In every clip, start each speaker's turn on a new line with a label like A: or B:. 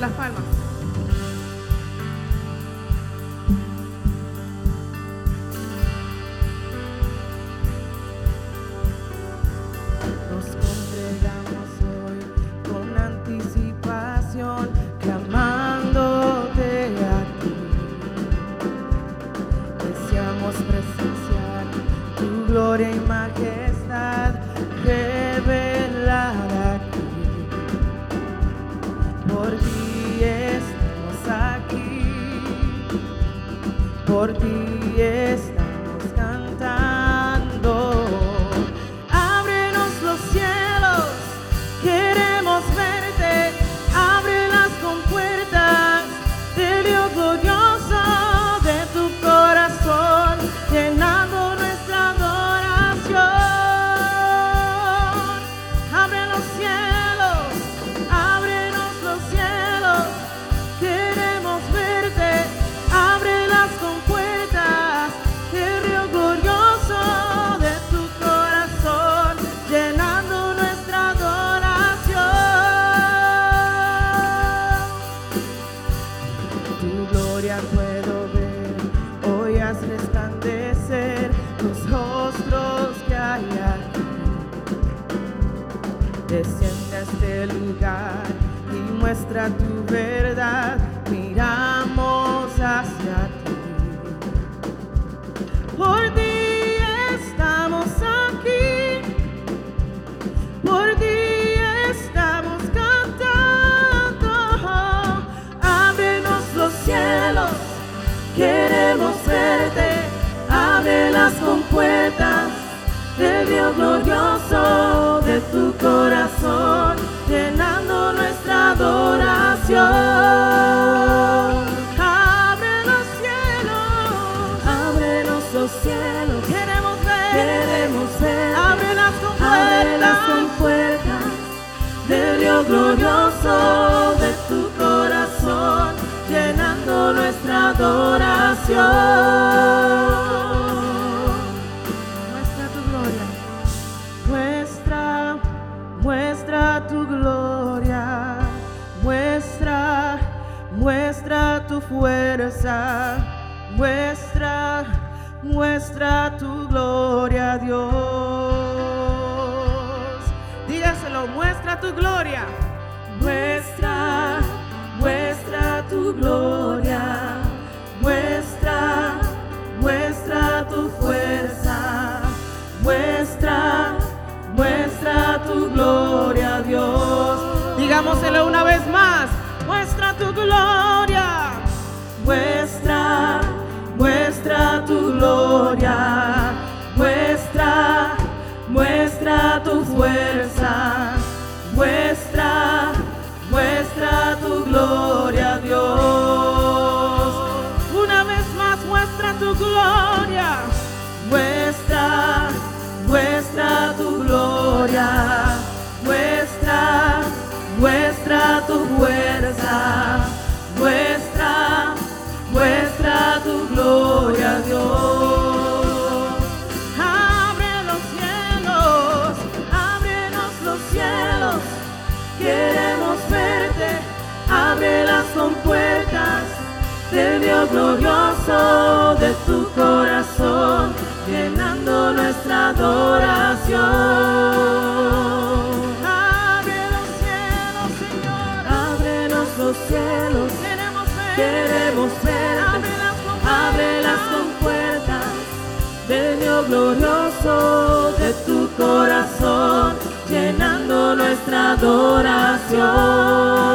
A: las palmas.
B: Muestra tu verdad. Miramos hacia ti. Por ti estamos aquí. Por ti estamos cantando. Ábrenos los cielos. Queremos verte. Abre las compuertas del Dios glorioso de tu corazón, adoración. Abre los cielos, abre los cielos, queremos ver, queremos ver, abre las compuertas, abre las compuertas. del Dios glorioso. de tu corazón, llenando nuestra adoración. Muestra tu gloria, Dios. Dígaselo, muestra tu gloria. Del Dios glorioso de tu corazón, llenando nuestra adoración. Abre los cielos, Señor, ábrenos los cielos. Queremos ver, queremos ver, abre las abre las compuertas del Dios glorioso de tu corazón, llenando nuestra adoración.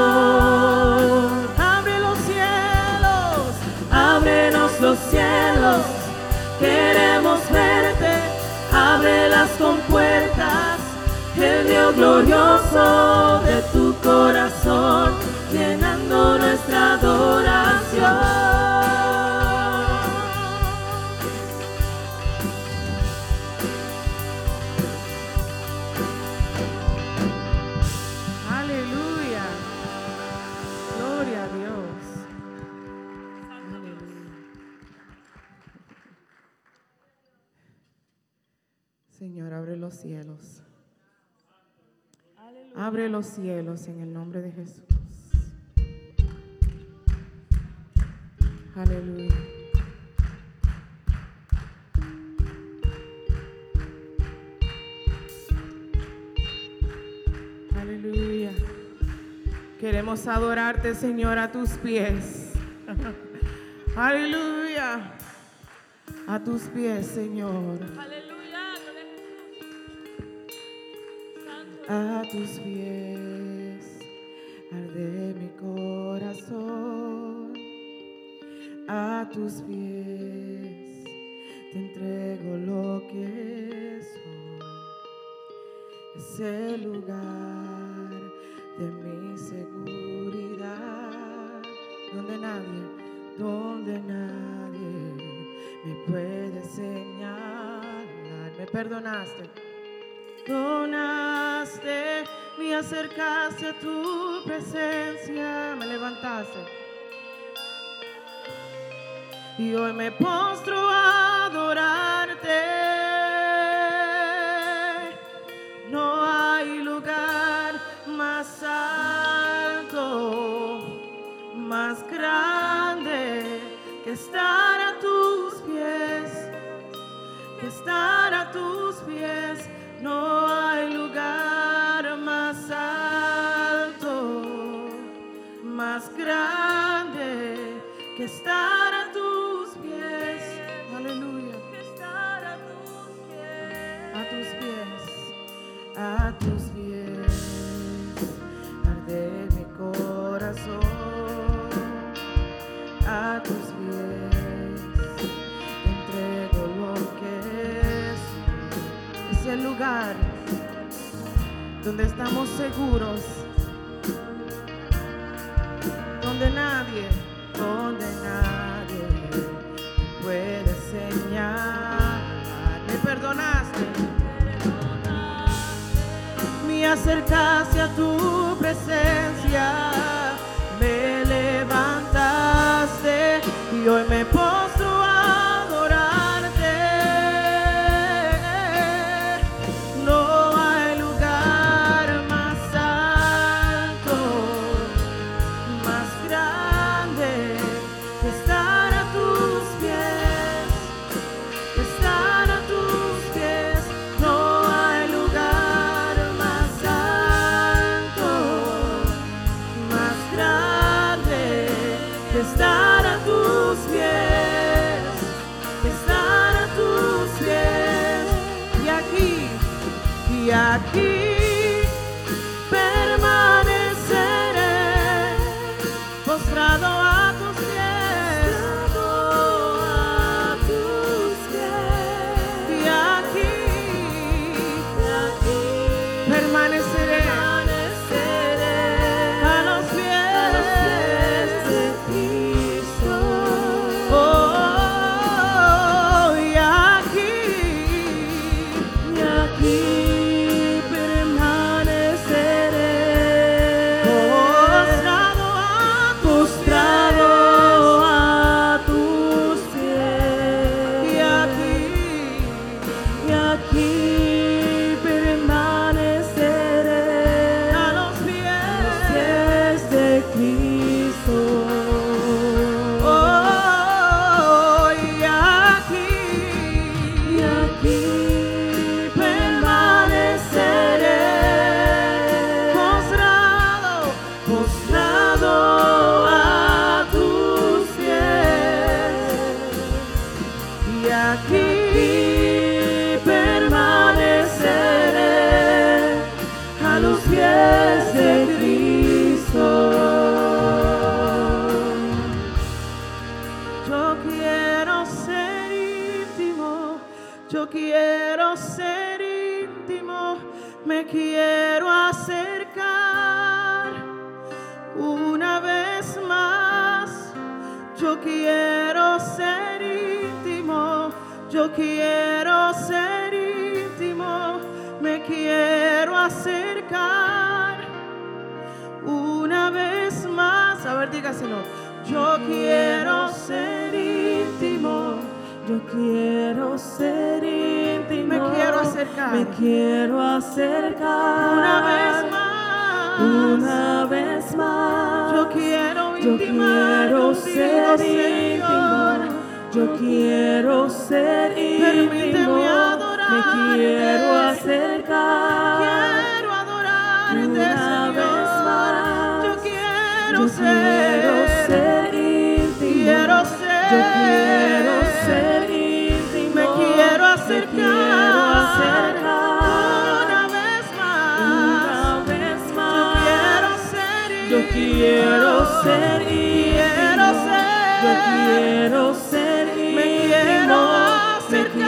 B: Glorioso de tu corazón, llenando nuestra adoración. Aleluya. Gloria a Dios. Aleluya. Señor, abre los cielos. Abre los cielos en el nombre de Jesús.
A: Aleluya. Aleluya. Queremos adorarte, Señor, a tus pies. Aleluya. A tus pies, Señor. A tus pies arde mi corazón. A tus pies te entrego lo que soy. Es el lugar de mi seguridad, donde nadie, donde nadie me puede señalar. Me perdonaste donaste, me acercaste a tu presencia, me levantaste. Y hoy me postro a adorarte. Seguros, quiero ser íntimo, me quiero acercar una vez más. A ver, dígaselo. Yo quiero ser íntimo, yo quiero ser íntimo, me quiero acercar, me quiero acercar una vez más, una vez más. Yo quiero ir
B: quiero ser
A: Señor.
B: íntimo. Yo quiero ser íntimo. Me quiero acercar.
A: Quiero adorarte,
B: Una vez más.
A: Yo quiero
B: Yo
A: ser.
B: quiero ser íntimo.
A: Quiero ser.
B: Yo quiero ser íntimo.
A: Me quiero acercar.
B: Me quiero acercar.
A: Una vez más.
B: Una vez
A: Yo quiero ser.
B: Yo quiero ser íntimo.
A: ser.
B: Yo quiero ser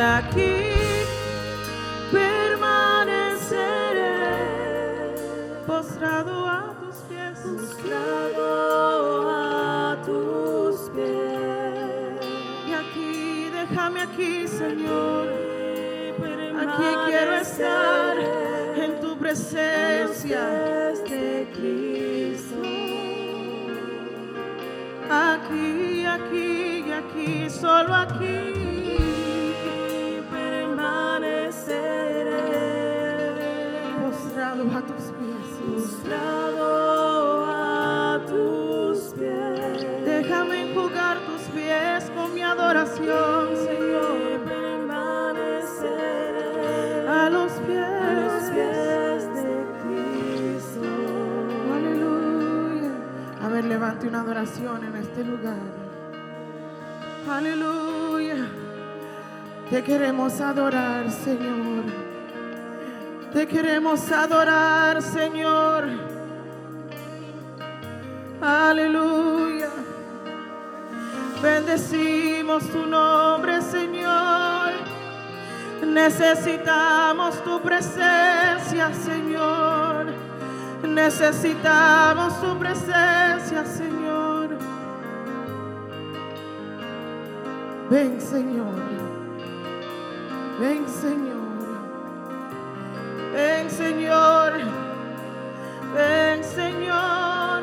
A: aquí permaneceré postrado a tus pies.
B: Postrado a tus pies.
A: Y aquí, déjame aquí, Señor. Aquí quiero estar en tu presencia.
B: de Cristo.
A: Aquí, aquí, y aquí, solo aquí. Postrado a tus pies. Déjame enjugar tus pies con mi adoración, Señor.
B: Permaneceré
A: A los
B: a
A: pies,
B: los pies de Cristo.
A: Aleluya. A ver, levante una adoración en este lugar. Aleluya. Te queremos adorar, Señor. Te queremos adorar, Señor. Aleluya. Bendecimos tu nombre, Señor. Necesitamos tu presencia, Señor. Necesitamos tu presencia, Señor. Ven, Señor. Ven, Señor. Ven, Señor. Ven, Señor.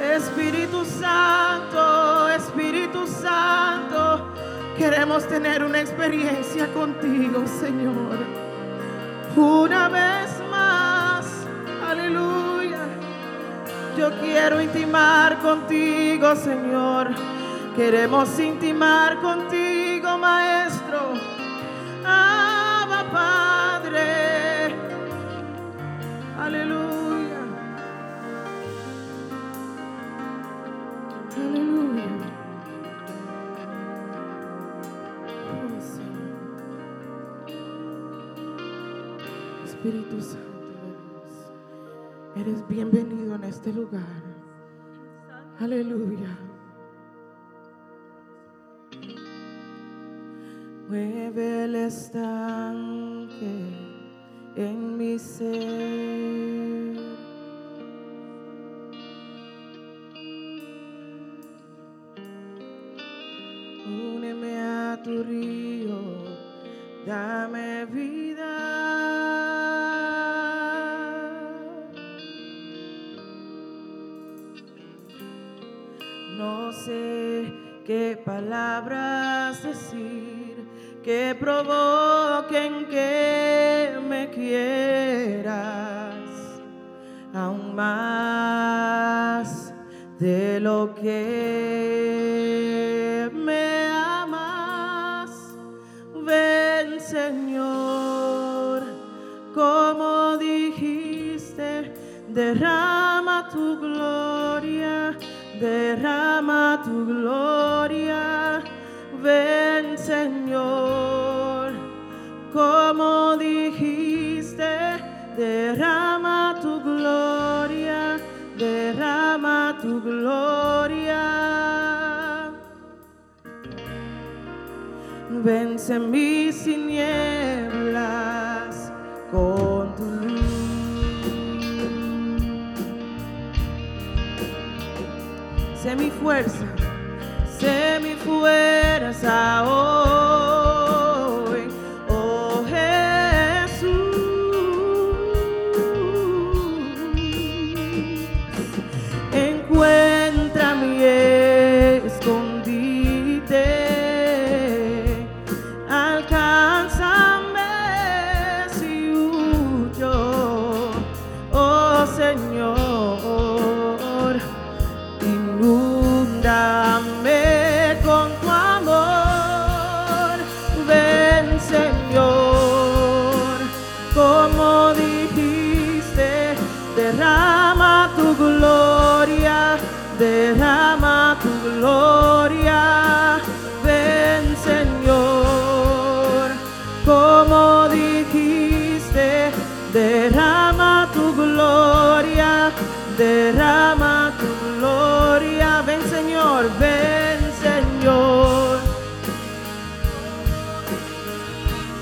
A: Espíritu Santo, Espíritu Santo. Queremos tener una experiencia contigo, Señor. Una vez más. Aleluya. Yo quiero intimar contigo, Señor. Queremos intimar contigo, Maestro. Eres bienvenido en este lugar. Aleluya. Mueve el estanque en mi ser. Úneme a tu río, dame vida. Que provoquen que me quieras aún más de lo que me amas. Ven, Señor, como dijiste, derrama tu gloria, derrama tu gloria. Ven Señor, como dijiste, derrama tu gloria, derrama tu gloria. Vence mis tinieblas con tu luz. Sé mi fuerza, sé mi fuerza. 싸워.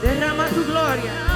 A: Derrama tu glória.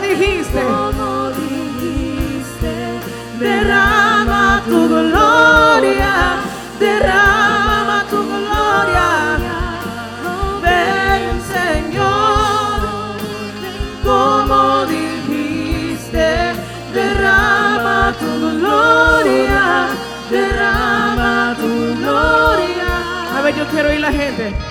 A: dijiste, como dijiste, derrama tu gloria, derrama
B: tu gloria.
A: Ven, Señor, como dijiste,
B: derrama
A: tu gloria, derrama tu gloria. A ver, yo quiero ir la gente.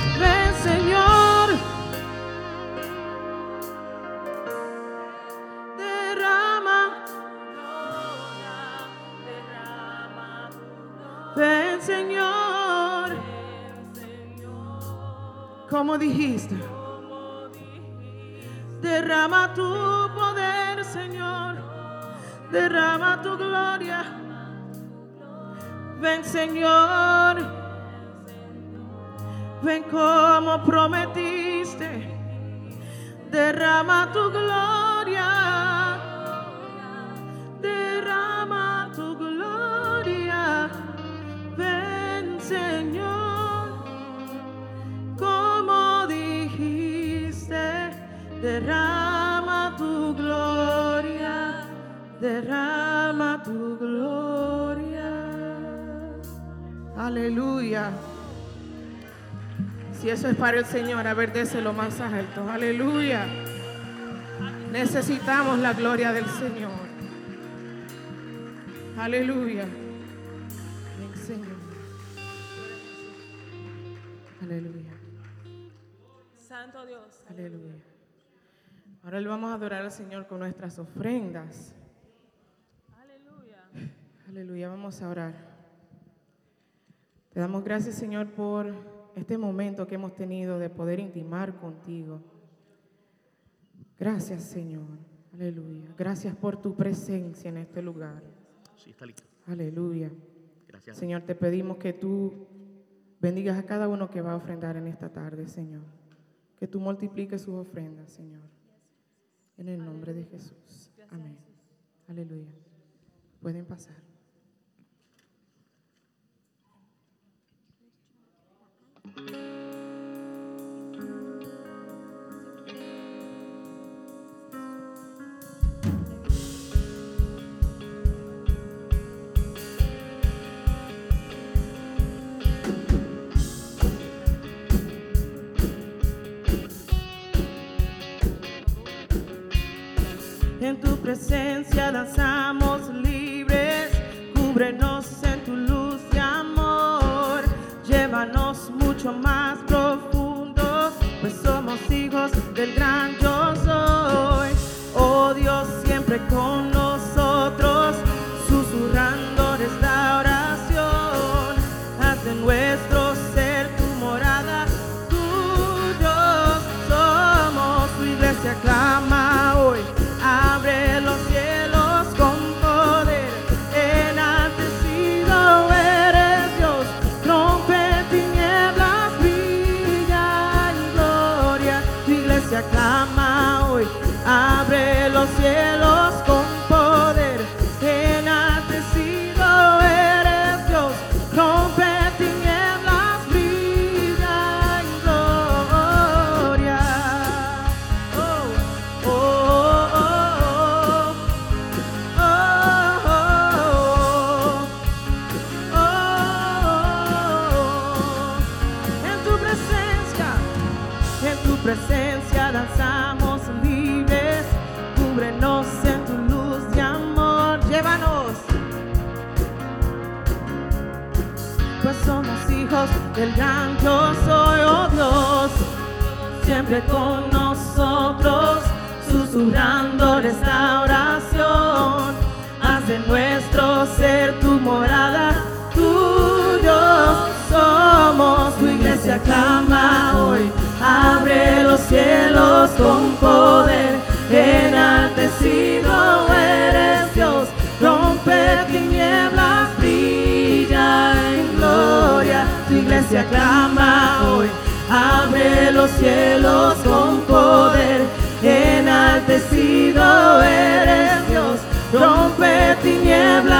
A: como dijiste. Derrama tu poder, Señor. Derrama tu gloria. Ven, Señor. Ven como prometiste. Derrama tu gloria. derrama tu gloria.
B: Aleluya. Si eso es para el Señor, a ver, déselo más alto. Aleluya. Necesitamos la gloria del Señor. Aleluya. Bien, Señor. Aleluya.
A: Santo Dios.
B: Aleluya. Ahora le vamos a adorar al Señor con nuestras ofrendas.
A: Aleluya.
B: Vamos a orar. Te damos gracias, Señor, por este momento que hemos tenido de poder intimar contigo. Gracias, Señor. Aleluya. Gracias por tu presencia en este lugar.
C: Sí, está listo.
B: Aleluya.
C: Gracias.
B: Señor, te pedimos que tú bendigas a cada uno que va a ofrendar en esta tarde, Señor. Que tú multipliques sus ofrendas, Señor. En el nombre de Jesús. Amén. Aleluya. Pueden pasar.
A: Presencia danzamos libres, cúbrenos en tu luz de amor, llévanos mucho más profundo, pues somos hijos del gran yo soy. Oh Dios, siempre con nosotros, del gran yo soy, oh Dios, siempre con nosotros, susurrando restauración. Haz de nuestro ser tu morada, tuyos somos. Tu iglesia clama hoy, abre los cielos con poder, iglesia clama hoy, abre los cielos con poder, enaltecido eres Dios, rompe tinieblas,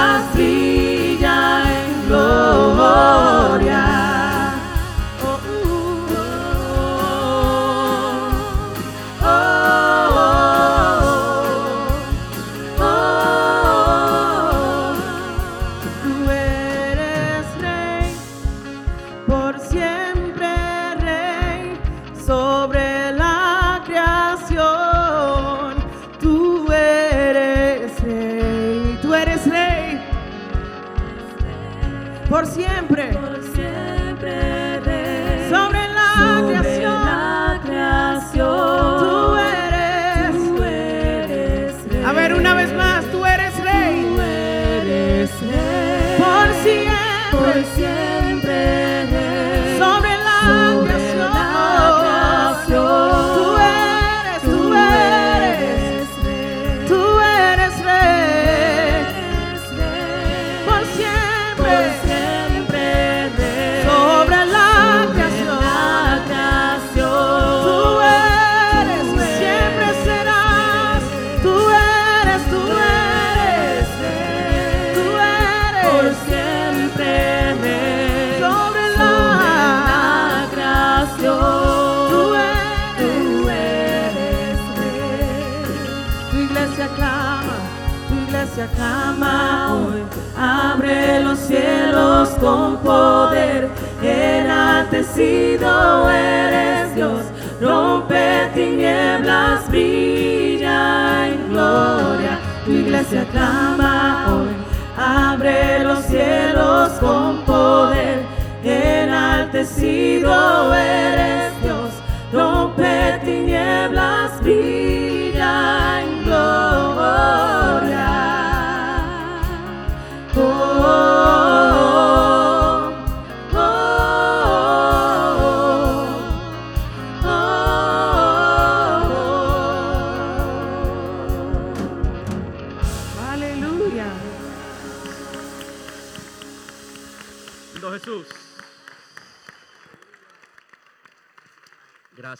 B: con poder, enaltecido eres Dios. Rompe tinieblas, brilla en gloria. Tu iglesia clama hoy. Abre los cielos con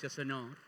C: Gracias, Señor.